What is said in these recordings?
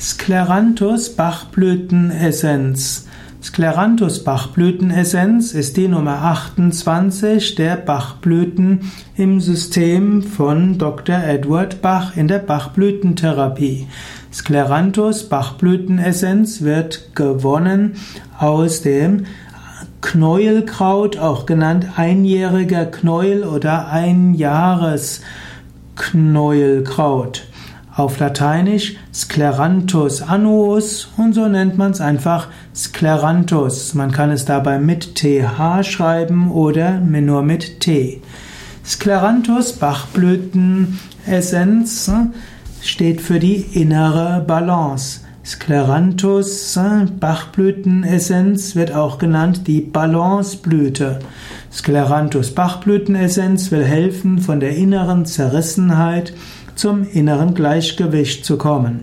Scleranthus Bachblütenessenz. Scleranthus Bachblütenessenz ist die Nummer 28 der Bachblüten im System von Dr. Edward Bach in der Bachblütentherapie. Scleranthus Bachblütenessenz wird gewonnen aus dem Knäuelkraut, auch genannt einjähriger Knäuel oder Einjahresknäuelkraut. Auf Lateinisch Scleranthus annuus und so nennt man es einfach Scleranthus. Man kann es dabei mit TH schreiben oder nur mit T. Scleranthus Bachblütenessenz hm, steht für die innere Balance. Scleranthus hm, Bachblütenessenz wird auch genannt die Balanceblüte. Scleranthus Bachblütenessenz will helfen, von der inneren Zerrissenheit zum inneren Gleichgewicht zu kommen.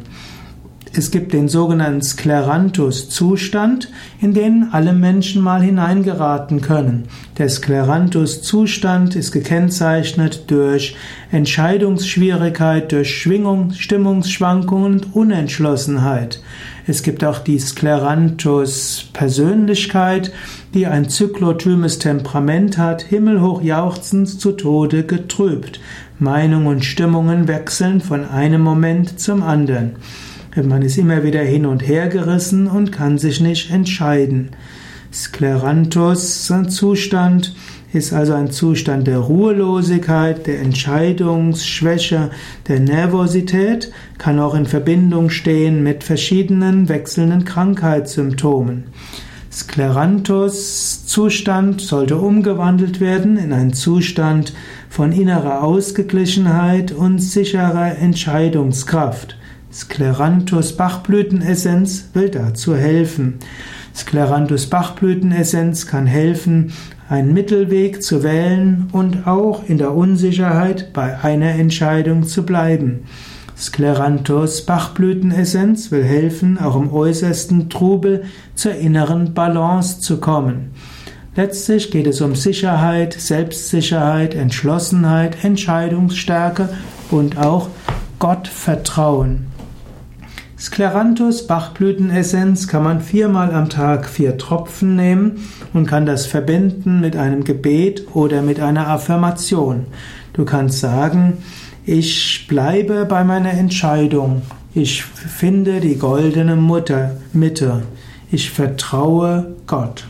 Es gibt den sogenannten Skleranthus-Zustand, in den alle Menschen mal hineingeraten können. Der Skleranthus-Zustand ist gekennzeichnet durch Entscheidungsschwierigkeit, durch Schwingung, Stimmungsschwankungen und Unentschlossenheit. Es gibt auch die Skleranthus-Persönlichkeit, die ein zyklotymes Temperament hat, himmelhoch jauchzend zu Tode getrübt. Meinung und Stimmungen wechseln von einem Moment zum anderen. Man ist immer wieder hin und her gerissen und kann sich nicht entscheiden. Skleranthus-Zustand ist also ein Zustand der Ruhelosigkeit, der Entscheidungsschwäche, der Nervosität, kann auch in Verbindung stehen mit verschiedenen wechselnden Krankheitssymptomen. Skleranthus-Zustand sollte umgewandelt werden in einen Zustand von innerer Ausgeglichenheit und sicherer Entscheidungskraft. Skleranthus Bachblütenessenz will dazu helfen. Skleranthus Bachblütenessenz kann helfen, einen Mittelweg zu wählen und auch in der Unsicherheit bei einer Entscheidung zu bleiben. Skleranthus Bachblütenessenz will helfen, auch im äußersten Trubel zur inneren Balance zu kommen. Letztlich geht es um Sicherheit, Selbstsicherheit, Entschlossenheit, Entscheidungsstärke und auch Gottvertrauen. Skleranthus Bachblütenessenz kann man viermal am Tag vier Tropfen nehmen und kann das verbinden mit einem Gebet oder mit einer Affirmation. Du kannst sagen, ich bleibe bei meiner Entscheidung. Ich finde die goldene Mutter Mitte. Ich vertraue Gott.